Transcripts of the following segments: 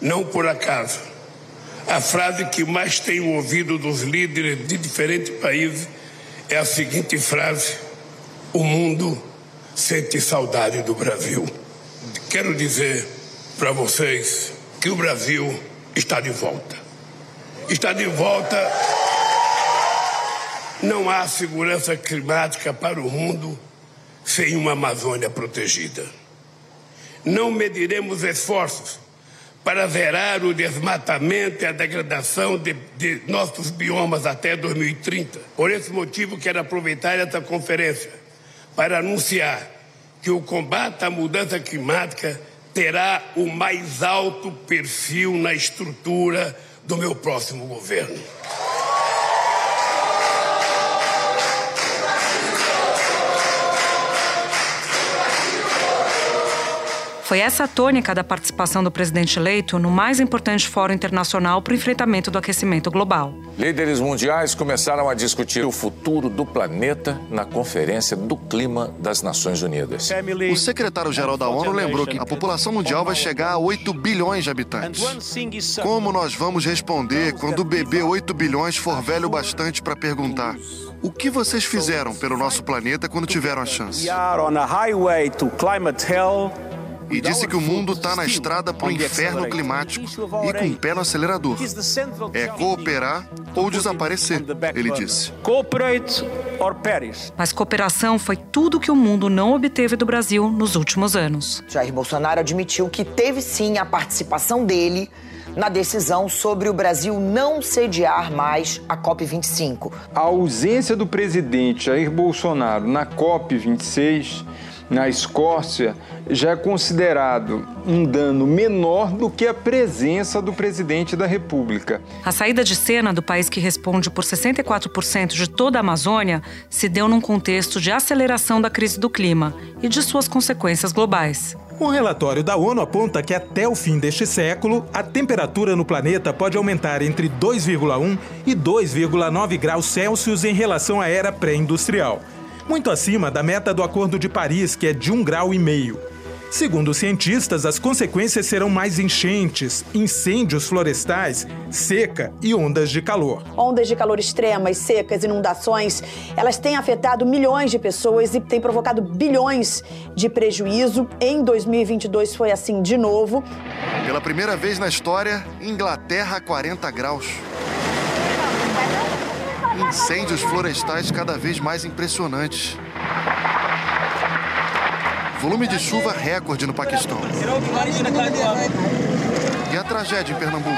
Não por acaso, a frase que mais tenho ouvido dos líderes de diferentes países é a seguinte frase: O mundo sente saudade do Brasil. Quero dizer para vocês que o Brasil está de volta. Está de volta. Não há segurança climática para o mundo sem uma Amazônia protegida. Não mediremos esforços para zerar o desmatamento e a degradação de, de, nossos biomas até 2030. Por esse motivo, quero aproveitar essa conferência para anunciar que o combate à mudança climática terá o mais alto perfil na estrutura do meu próximo governo. Foi essa a tônica da participação do presidente eleito no mais importante fórum internacional para o enfrentamento do aquecimento global. Líderes mundiais começaram a discutir o futuro do planeta na Conferência do Clima das Nações Unidas. O secretário-geral da ONU lembrou que a população mundial vai chegar a 8 bilhões de habitantes. Como nós vamos responder quando o bebê 8 bilhões for velho bastante para perguntar: o que vocês fizeram pelo nosso planeta quando tiveram a chance? E disse que o mundo está na estrada para o inferno climático e com o pé no acelerador. É cooperar ou desaparecer, ele disse. Mas cooperação foi tudo que o mundo não obteve do Brasil nos últimos anos. Jair Bolsonaro admitiu que teve sim a participação dele na decisão sobre o Brasil não sediar mais a COP25. A ausência do presidente Jair Bolsonaro na COP26 na Escócia já é considerado um dano menor do que a presença do presidente da República. A saída de cena do país que responde por 64% de toda a Amazônia se deu num contexto de aceleração da crise do clima e de suas consequências globais. Um relatório da ONU aponta que até o fim deste século, a temperatura no planeta pode aumentar entre 2,1 e 2,9 graus Celsius em relação à era pré-industrial muito acima da meta do Acordo de Paris, que é de um grau e meio. Segundo os cientistas, as consequências serão mais enchentes, incêndios florestais, seca e ondas de calor. Ondas de calor extremas, secas, inundações, elas têm afetado milhões de pessoas e têm provocado bilhões de prejuízo. Em 2022 foi assim de novo. Pela primeira vez na história, Inglaterra 40 graus incêndios florestais cada vez mais impressionantes. Volume de chuva recorde no Paquistão. E a tragédia em Pernambuco?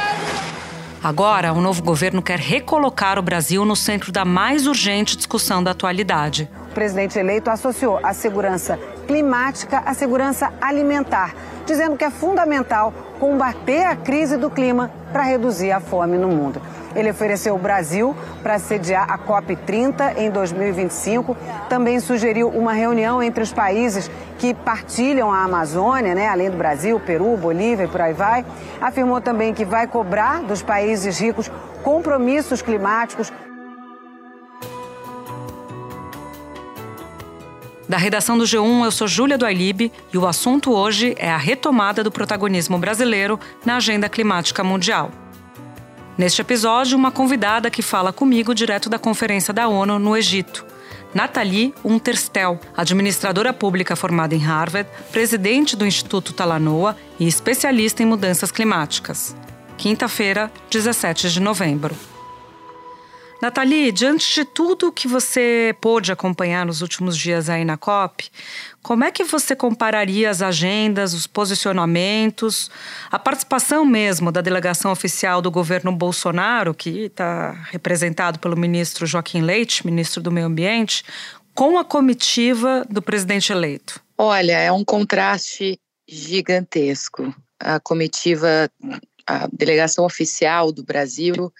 Agora, o novo governo quer recolocar o Brasil no centro da mais urgente discussão da atualidade. O presidente eleito associou a segurança climática à segurança alimentar, dizendo que é fundamental combater a crise do clima para reduzir a fome no mundo. Ele ofereceu o Brasil para sediar a COP30 em 2025. Também sugeriu uma reunião entre os países que partilham a Amazônia, né? além do Brasil, Peru, Bolívia e por aí vai. Afirmou também que vai cobrar dos países ricos compromissos climáticos Da redação do G1, eu sou Júlia do Ailib e o assunto hoje é a retomada do protagonismo brasileiro na agenda climática mundial. Neste episódio, uma convidada que fala comigo direto da Conferência da ONU no Egito. Nathalie Unterstel, administradora pública formada em Harvard, presidente do Instituto Talanoa e especialista em mudanças climáticas. Quinta-feira, 17 de novembro. Nathalie, diante de tudo que você pôde acompanhar nos últimos dias aí na COP, como é que você compararia as agendas, os posicionamentos, a participação mesmo da delegação oficial do governo Bolsonaro, que está representado pelo ministro Joaquim Leite, ministro do Meio Ambiente, com a comitiva do presidente eleito? Olha, é um contraste gigantesco. A comitiva, a delegação oficial do Brasil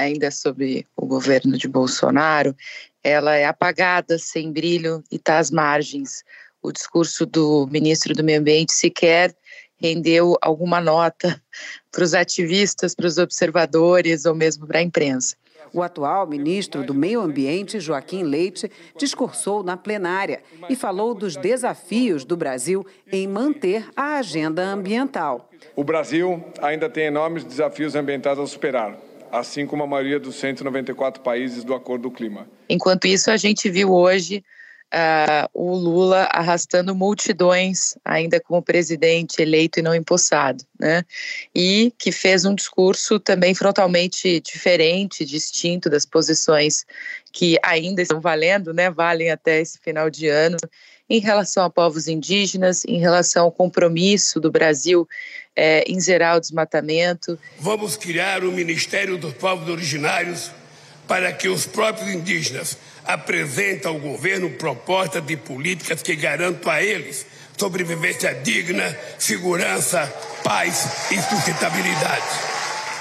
ainda sobre o governo de Bolsonaro, ela é apagada, sem brilho e está às margens. O discurso do ministro do Meio Ambiente sequer rendeu alguma nota para os ativistas, para os observadores ou mesmo para a imprensa. O atual ministro do Meio Ambiente, Joaquim Leite, discursou na plenária e falou dos desafios do Brasil em manter a agenda ambiental. O Brasil ainda tem enormes desafios ambientais a superar assim como a maioria dos 194 países do Acordo do Clima. Enquanto isso, a gente viu hoje uh, o Lula arrastando multidões, ainda como presidente eleito e não empossado, né? E que fez um discurso também frontalmente diferente, distinto das posições que ainda estão valendo, né? Valem até esse final de ano em relação a povos indígenas, em relação ao compromisso do Brasil é, em zerar o desmatamento. Vamos criar o Ministério dos Povos Originários para que os próprios indígenas apresentem ao governo propostas de políticas que garantam a eles sobrevivência digna, segurança, paz e sustentabilidade.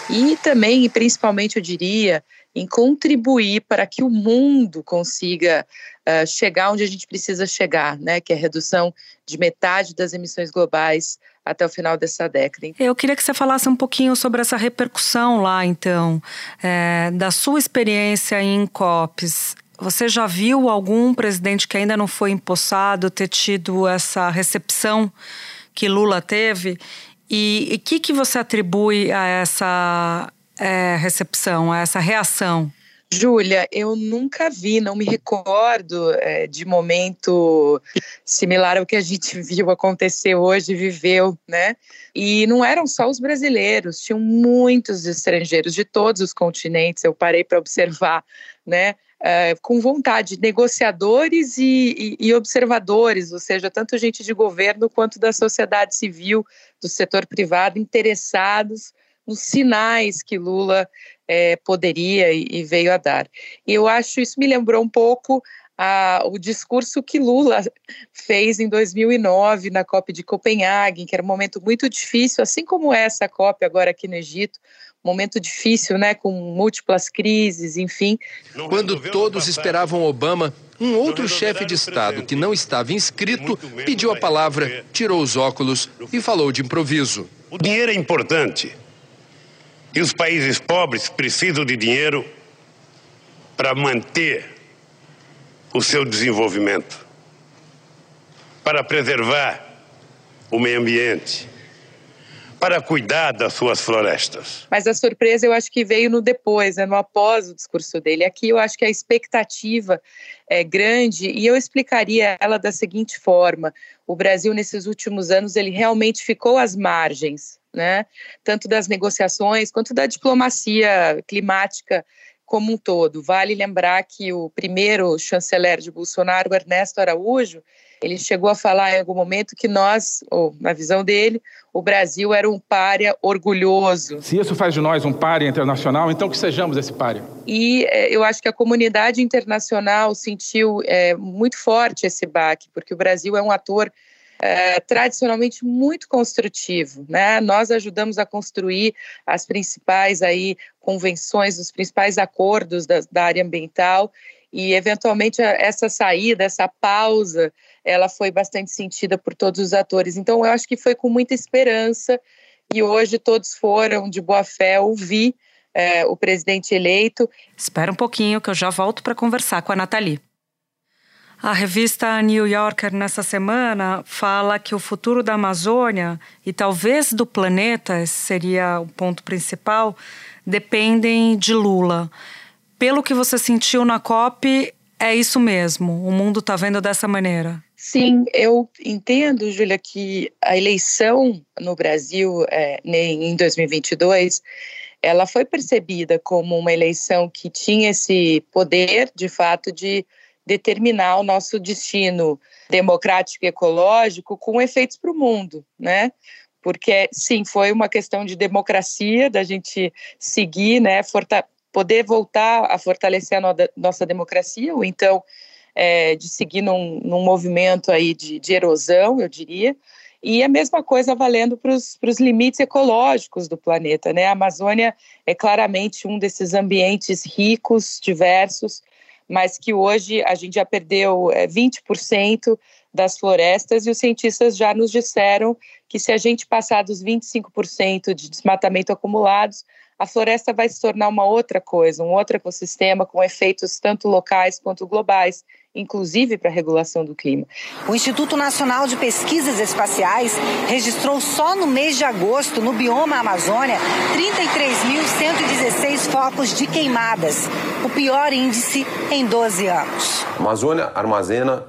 E também, e principalmente, eu diria, em contribuir para que o mundo consiga uh, chegar onde a gente precisa chegar, né, que é a redução de metade das emissões globais até o final dessa década. Eu queria que você falasse um pouquinho sobre essa repercussão lá, então, é, da sua experiência em COPs. Você já viu algum presidente que ainda não foi empossado ter tido essa recepção que Lula teve? E o que, que você atribui a essa é, recepção, a essa reação? Júlia, eu nunca vi, não me recordo é, de momento similar ao que a gente viu acontecer hoje, viveu, né? E não eram só os brasileiros, tinham muitos estrangeiros de todos os continentes. Eu parei para observar, né? É, com vontade, negociadores e, e, e, observadores, ou seja, tanto gente de governo quanto da sociedade civil, do setor privado, interessados nos sinais que Lula é, poderia e, e, veio a dar. E eu acho isso me lembrou um pouco a, o discurso que Lula fez em 2009 na COP de Copenhague, que era um momento muito difícil, assim como essa COP agora aqui no Egito, momento difícil, né, com múltiplas crises, enfim. Quando todos esperavam Obama, um outro chefe de Estado que não estava inscrito pediu a palavra, tirou os óculos e falou de improviso. O dinheiro é importante, e os países pobres precisam de dinheiro para manter o seu desenvolvimento, para preservar o meio ambiente, para cuidar das suas florestas. Mas a surpresa eu acho que veio no depois, né, no após o discurso dele. Aqui eu acho que a expectativa é grande e eu explicaria ela da seguinte forma: o Brasil nesses últimos anos ele realmente ficou às margens né? Tanto das negociações quanto da diplomacia climática como um todo. Vale lembrar que o primeiro chanceler de Bolsonaro, Ernesto Araújo, ele chegou a falar em algum momento que nós, ou na visão dele, o Brasil era um párea orgulhoso. Se isso faz de nós um párea internacional, então que sejamos esse párea. E é, eu acho que a comunidade internacional sentiu é, muito forte esse baque, porque o Brasil é um ator é, tradicionalmente muito construtivo, né? Nós ajudamos a construir as principais aí convenções, os principais acordos da, da área ambiental e eventualmente essa saída, essa pausa, ela foi bastante sentida por todos os atores. Então eu acho que foi com muita esperança e hoje todos foram de boa fé ouvir é, o presidente eleito. Espera um pouquinho que eu já volto para conversar com a Nathalie. A revista New Yorker, nessa semana, fala que o futuro da Amazônia e talvez do planeta, esse seria o ponto principal, dependem de Lula. Pelo que você sentiu na COP, é isso mesmo? O mundo está vendo dessa maneira? Sim, eu entendo, Júlia, que a eleição no Brasil é, em 2022 ela foi percebida como uma eleição que tinha esse poder, de fato, de determinar o nosso destino democrático e ecológico com efeitos para o mundo, né? Porque, sim, foi uma questão de democracia, da gente seguir, né, poder voltar a fortalecer a no nossa democracia, ou então é, de seguir num, num movimento aí de, de, erosão, eu diria, e a mesma coisa valendo para os limites ecológicos do planeta, né? A Amazônia é claramente um desses ambientes ricos, diversos, mas que hoje a gente já perdeu é, 20% das florestas e os cientistas já nos disseram que se a gente passar dos 25% de desmatamento acumulados, a floresta vai se tornar uma outra coisa, um outro ecossistema com efeitos tanto locais quanto globais, inclusive para a regulação do clima. O Instituto Nacional de Pesquisas Espaciais registrou só no mês de agosto, no bioma Amazônia, 33.116 focos de queimadas, o pior índice em 12 anos. A Amazônia armazena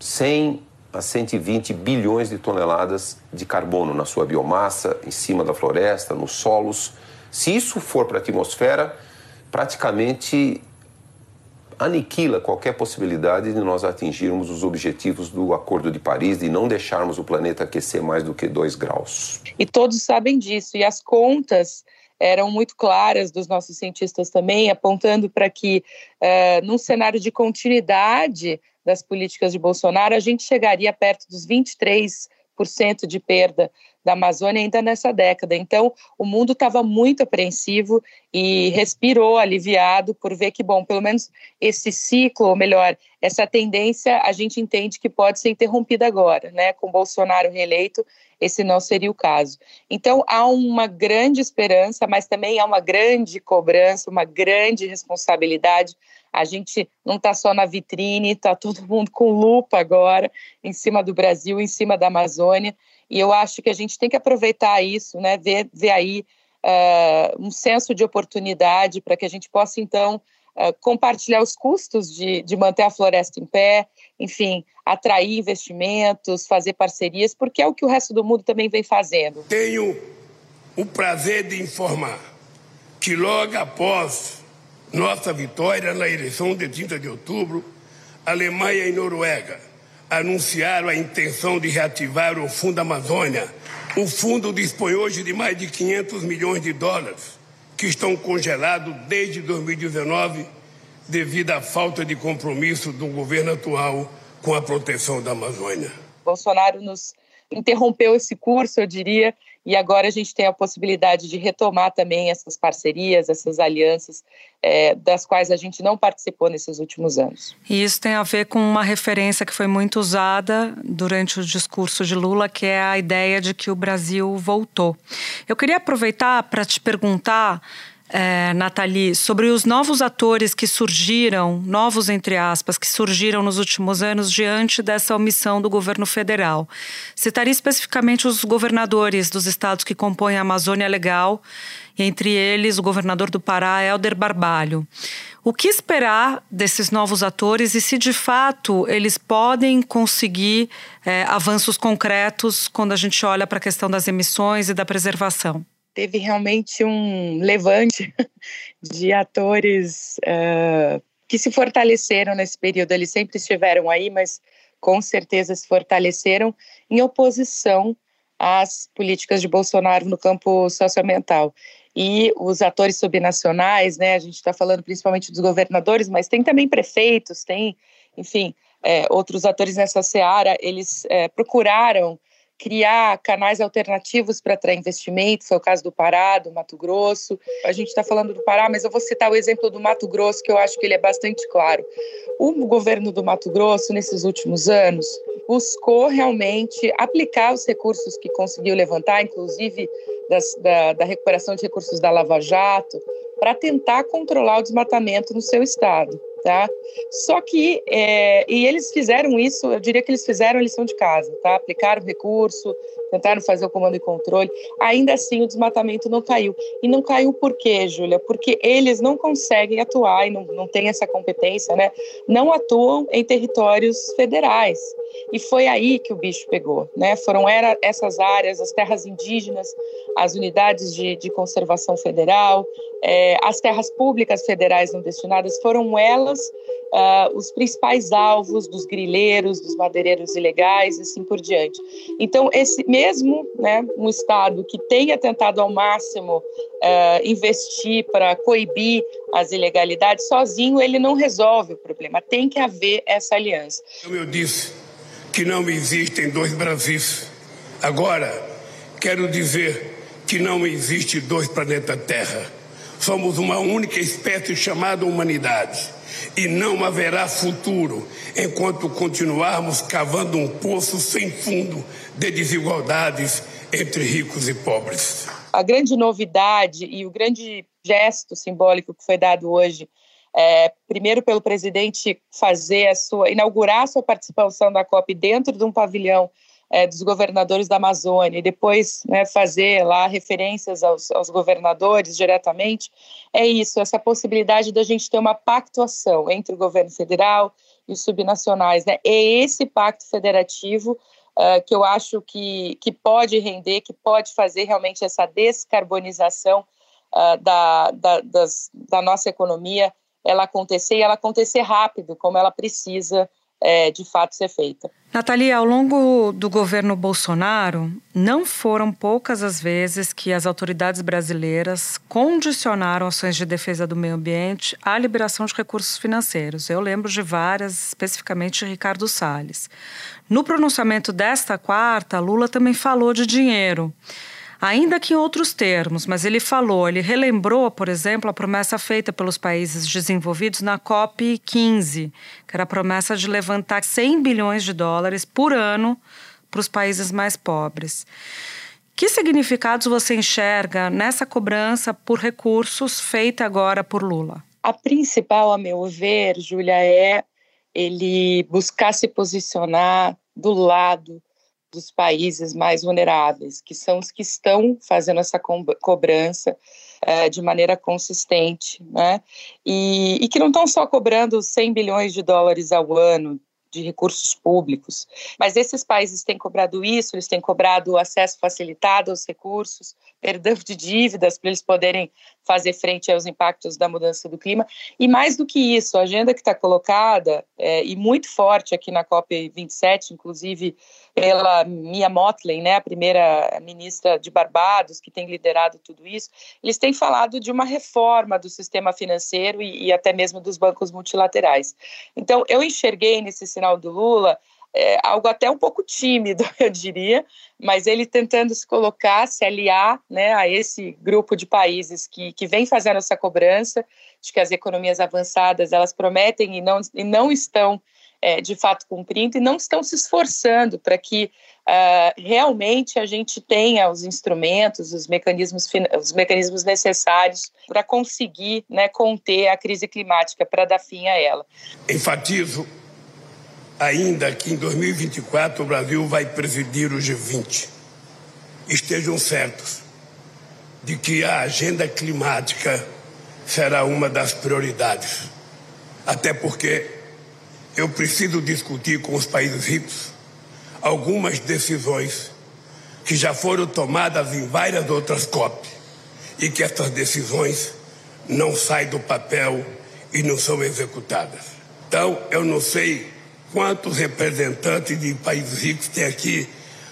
100 a 120 bilhões de toneladas de carbono na sua biomassa, em cima da floresta, nos solos se isso for para a atmosfera, praticamente aniquila qualquer possibilidade de nós atingirmos os objetivos do Acordo de Paris e não deixarmos o planeta aquecer mais do que 2 graus. E todos sabem disso, e as contas eram muito claras dos nossos cientistas também, apontando para que, uh, num cenário de continuidade das políticas de Bolsonaro, a gente chegaria perto dos 23% de perda da Amazônia ainda nessa década. Então, o mundo estava muito apreensivo e respirou aliviado por ver que, bom, pelo menos esse ciclo, ou melhor, essa tendência, a gente entende que pode ser interrompida agora, né? Com Bolsonaro reeleito, esse não seria o caso. Então, há uma grande esperança, mas também há uma grande cobrança, uma grande responsabilidade. A gente não está só na vitrine, está todo mundo com lupa agora em cima do Brasil, em cima da Amazônia. E eu acho que a gente tem que aproveitar isso, né? ver, ver aí uh, um senso de oportunidade para que a gente possa, então, uh, compartilhar os custos de, de manter a floresta em pé, enfim, atrair investimentos, fazer parcerias, porque é o que o resto do mundo também vem fazendo. Tenho o prazer de informar que logo após nossa vitória na eleição de 30 de outubro, Alemanha e Noruega anunciaram a intenção de reativar o Fundo Amazônia. O fundo dispõe hoje de mais de 500 milhões de dólares, que estão congelados desde 2019 devido à falta de compromisso do governo atual com a proteção da Amazônia. Bolsonaro nos interrompeu esse curso, eu diria, e agora a gente tem a possibilidade de retomar também essas parcerias, essas alianças, é, das quais a gente não participou nesses últimos anos. E isso tem a ver com uma referência que foi muito usada durante o discurso de Lula, que é a ideia de que o Brasil voltou. Eu queria aproveitar para te perguntar é, Nathalie, sobre os novos atores que surgiram, novos entre aspas, que surgiram nos últimos anos diante dessa omissão do governo federal. Citaria especificamente os governadores dos estados que compõem a Amazônia Legal, entre eles o governador do Pará, Helder Barbalho. O que esperar desses novos atores e se de fato eles podem conseguir é, avanços concretos quando a gente olha para a questão das emissões e da preservação? Teve realmente um levante de atores uh, que se fortaleceram nesse período. Eles sempre estiveram aí, mas com certeza se fortaleceram em oposição às políticas de Bolsonaro no campo socioambiental. E os atores subnacionais, né, a gente está falando principalmente dos governadores, mas tem também prefeitos, tem, enfim, é, outros atores nessa seara, eles é, procuraram criar canais alternativos para atrair investimento, foi o caso do Pará, do Mato Grosso. A gente está falando do Pará, mas eu vou citar o exemplo do Mato Grosso, que eu acho que ele é bastante claro. O governo do Mato Grosso, nesses últimos anos, buscou realmente aplicar os recursos que conseguiu levantar, inclusive das, da, da recuperação de recursos da Lava Jato, para tentar controlar o desmatamento no seu estado tá? Só que, é, e eles fizeram isso, eu diria que eles fizeram a lição de casa, tá? Aplicaram recurso, tentaram fazer o comando e controle, ainda assim o desmatamento não caiu. E não caiu por quê, Júlia? Porque eles não conseguem atuar e não, não têm essa competência, né? Não atuam em territórios federais. E foi aí que o bicho pegou, né? Foram era, essas áreas, as terras indígenas, as unidades de, de conservação federal, é, as terras públicas federais não destinadas, foram elas uh, os principais alvos dos grileiros, dos madeireiros ilegais e assim por diante. Então, esse mesmo né, um Estado que tenha tentado ao máximo uh, investir para coibir as ilegalidades, sozinho ele não resolve o problema, tem que haver essa aliança. Como eu disse, que não existem dois Brasis. Agora, quero dizer que não existe dois planetas Terra. Somos uma única espécie chamada humanidade e não haverá futuro enquanto continuarmos cavando um poço sem fundo de desigualdades entre ricos e pobres. A grande novidade e o grande gesto simbólico que foi dado hoje, é, primeiro pelo presidente fazer a sua, inaugurar a sua participação da COP dentro de um pavilhão é, dos governadores da Amazônia e depois né, fazer lá referências aos, aos, governadores diretamente, é isso, essa possibilidade da gente ter uma pactuação entre o governo federal e os subnacionais. Né? É esse pacto federativo uh, que eu acho que, que pode render, que pode fazer realmente essa descarbonização uh, da, da, das, da nossa economia ela acontecer e ela acontecer rápido, como ela precisa é, de fato ser feita. Natalia, ao longo do governo Bolsonaro, não foram poucas as vezes que as autoridades brasileiras condicionaram ações de defesa do meio ambiente à liberação de recursos financeiros. Eu lembro de várias, especificamente Ricardo Salles. No pronunciamento desta quarta, Lula também falou de dinheiro ainda que em outros termos, mas ele falou, ele relembrou, por exemplo, a promessa feita pelos países desenvolvidos na COP 15, que era a promessa de levantar 100 bilhões de dólares por ano para os países mais pobres. Que significados você enxerga nessa cobrança por recursos feita agora por Lula? A principal, a meu ver, Júlia, é ele buscar se posicionar do lado dos países mais vulneráveis, que são os que estão fazendo essa co cobrança é, de maneira consistente, né? E, e que não estão só cobrando 100 bilhões de dólares ao ano de recursos públicos. Mas esses países têm cobrado isso, eles têm cobrado acesso facilitado aos recursos, perdão de dívidas para eles poderem fazer frente aos impactos da mudança do clima. E mais do que isso, a agenda que está colocada, é, e muito forte aqui na COP27, inclusive pela Mia Motley, né, a primeira ministra de Barbados, que tem liderado tudo isso, eles têm falado de uma reforma do sistema financeiro e, e até mesmo dos bancos multilaterais. Então, eu enxerguei nesse sinal do Lula é, algo até um pouco tímido, eu diria, mas ele tentando se colocar, se aliar né, a esse grupo de países que, que vem fazendo essa cobrança de que as economias avançadas elas prometem e não, e não estão é, de fato cumprindo e não estão se esforçando para que uh, realmente a gente tenha os instrumentos, os mecanismos, os mecanismos necessários para conseguir né, conter a crise climática, para dar fim a ela. Enfatizo ainda que em 2024 o Brasil vai presidir o G20. Estejam certos de que a agenda climática será uma das prioridades. Até porque eu preciso discutir com os países ricos algumas decisões que já foram tomadas em várias outras COP e que essas decisões não saem do papel e não são executadas. Então, eu não sei quantos representantes de países ricos tem aqui,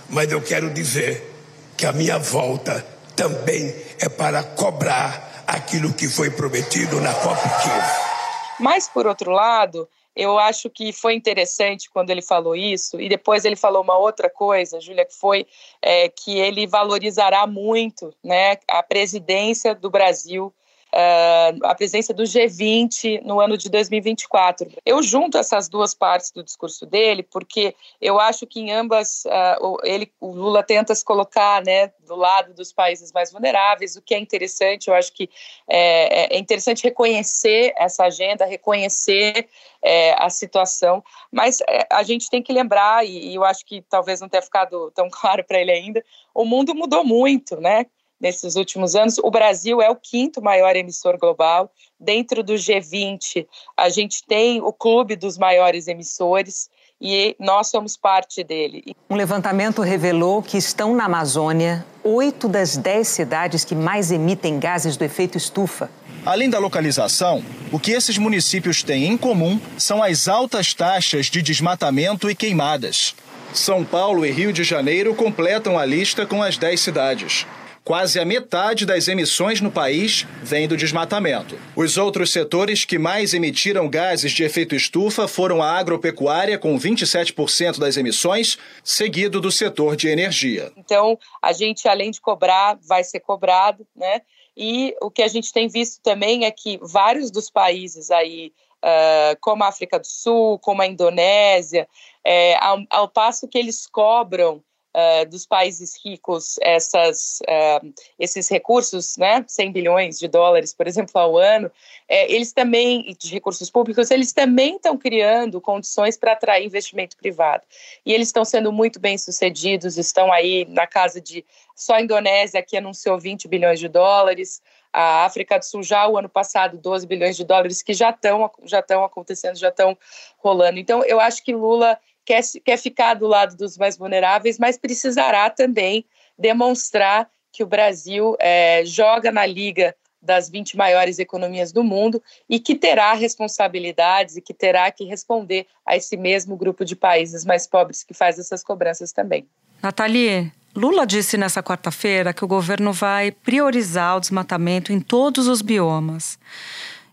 mas eu quero dizer que a minha volta também é para cobrar aquilo que foi prometido na COP 15. Mas, por outro lado, eu acho que foi interessante quando ele falou isso, e depois ele falou uma outra coisa, Júlia, que foi é, que ele valorizará muito né, a presidência do Brasil uh, a presença do G20 no ano de 2024. Eu junto essas duas partes do discurso dele, porque eu acho que em ambas uh, ele, o Lula tenta se colocar né, do lado dos países mais vulneráveis, o que é interessante. Eu acho que é, é interessante reconhecer essa agenda, reconhecer é, a situação, mas é, a gente tem que lembrar, e, e eu acho que talvez não tenha ficado tão claro para ele ainda, o mundo mudou muito, né? Nesses últimos anos. O Brasil é o quinto maior emissor global. Dentro do G20, a gente tem o clube dos maiores emissores e nós somos parte dele. Um levantamento revelou que estão na Amazônia oito das dez cidades que mais emitem gases do efeito estufa. Além da localização, o que esses municípios têm em comum são as altas taxas de desmatamento e queimadas. São Paulo e Rio de Janeiro completam a lista com as 10 cidades. Quase a metade das emissões no país vem do desmatamento. Os outros setores que mais emitiram gases de efeito estufa foram a agropecuária, com 27% das emissões, seguido do setor de energia. Então, a gente, além de cobrar, vai ser cobrado, né? E o que a gente tem visto também é que vários dos países aí, uh, como a África do Sul, como a Indonésia, é, ao passo que eles cobram uh, dos países ricos essas, uh, esses recursos, né, 100 bilhões de dólares, por exemplo, ao ano, é, eles também, de recursos públicos, eles também estão criando condições para atrair investimento privado. E eles estão sendo muito bem sucedidos, estão aí na casa de. Só a Indonésia, que anunciou 20 bilhões de dólares, a África do Sul já o ano passado 12 bilhões de dólares que já estão já estão acontecendo, já estão rolando. Então eu acho que Lula quer, quer ficar do lado dos mais vulneráveis, mas precisará também demonstrar que o Brasil é, joga na liga das 20 maiores economias do mundo e que terá responsabilidades e que terá que responder a esse mesmo grupo de países mais pobres que faz essas cobranças também. Nathalie, Lula disse nessa quarta-feira que o governo vai priorizar o desmatamento em todos os biomas.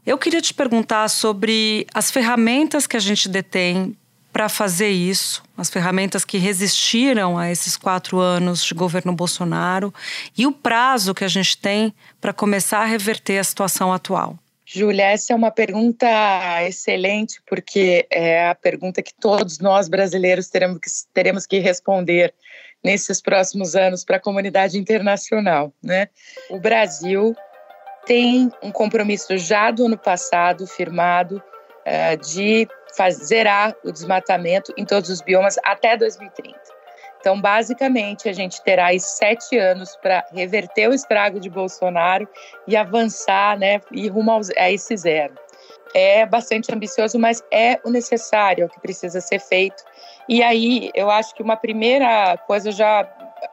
Eu queria te perguntar sobre as ferramentas que a gente detém para fazer isso, as ferramentas que resistiram a esses quatro anos de governo Bolsonaro e o prazo que a gente tem para começar a reverter a situação atual? Júlia, essa é uma pergunta excelente, porque é a pergunta que todos nós brasileiros teremos que, teremos que responder nesses próximos anos para a comunidade internacional. Né? O Brasil tem um compromisso já do ano passado firmado uh, zerar o desmatamento em todos os biomas até 2030. Então, basicamente, a gente terá aí sete anos para reverter o estrago de Bolsonaro e avançar, né, e rumo a esse zero. É bastante ambicioso, mas é o necessário, é o que precisa ser feito. E aí, eu acho que uma primeira coisa já,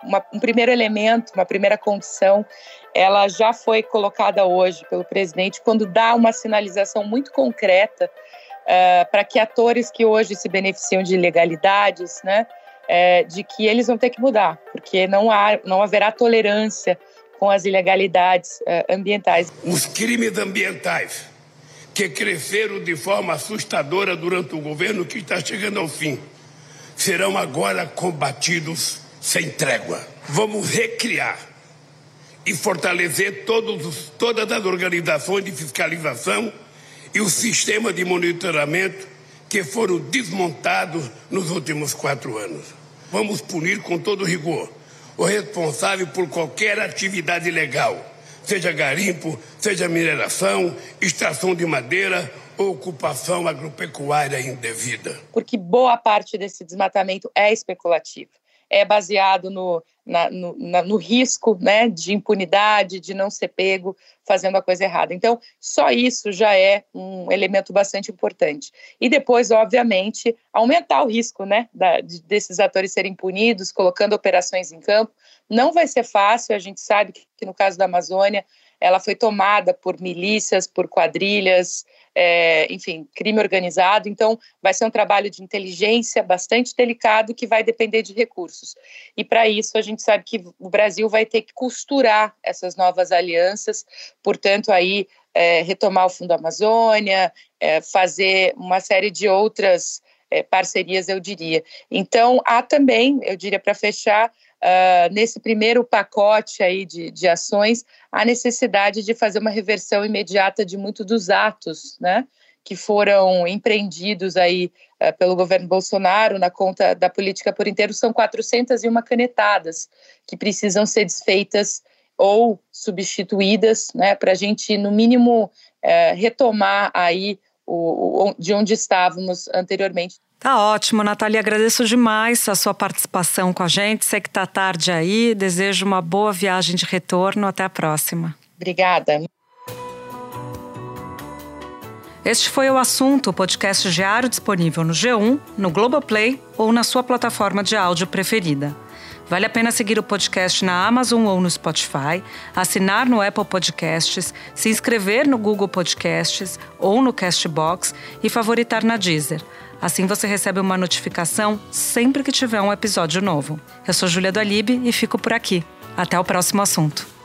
uma, um primeiro elemento, uma primeira condição, ela já foi colocada hoje pelo presidente quando dá uma sinalização muito concreta uh, para que atores que hoje se beneficiam de ilegalidades, né, é, de que eles vão ter que mudar, porque não, há, não haverá tolerância com as ilegalidades uh, ambientais. Os crimes ambientais que cresceram de forma assustadora durante o governo que está chegando ao fim serão agora combatidos sem trégua. Vamos recriar e fortalecer todos, todas as organizações de fiscalização e o sistema de monitoramento que foram desmontados nos últimos quatro anos. Vamos punir com todo rigor o responsável por qualquer atividade ilegal, seja garimpo, seja mineração, extração de madeira ou ocupação agropecuária indevida. Porque boa parte desse desmatamento é especulativo é baseado no, na, no, na, no, risco né, de impunidade, de não ser pego fazendo a coisa errada. Então, só isso já é um elemento bastante importante. E depois, obviamente, aumentar o risco né, da, de, desses atores serem punidos, colocando operações em campo. Não vai ser fácil, a gente sabe que, que no caso da Amazônia, ela foi tomada por milícias, por quadrilhas, é, enfim, crime organizado. Então, vai ser um trabalho de inteligência bastante delicado que vai depender de recursos. E para isso, a gente sabe que o Brasil vai ter que costurar essas novas alianças, portanto, aí é, retomar o Fundo Amazônia, é, fazer uma série de outras é, parcerias, eu diria. Então, há também, eu diria, para fechar, uh, nesse primeiro pacote aí de, de ações, a necessidade de fazer uma reversão imediata de muitos dos atos, né? que foram empreendidos aí uh, pelo governo Bolsonaro na conta da política por inteiro são 401 canetadas que precisam ser desfeitas ou substituídas, né, para a gente no mínimo uh, retomar aí o, o, de onde estávamos anteriormente. Tá ótimo, Natália. Agradeço demais a sua participação com a gente. Sei que tá tarde aí. Desejo uma boa viagem de retorno. Até a próxima. Obrigada. Este foi o assunto, o podcast diário disponível no G1, no Globoplay ou na sua plataforma de áudio preferida. Vale a pena seguir o podcast na Amazon ou no Spotify, assinar no Apple Podcasts, se inscrever no Google Podcasts ou no Castbox e favoritar na Deezer. Assim você recebe uma notificação sempre que tiver um episódio novo. Eu sou Júlia do e fico por aqui. Até o próximo assunto.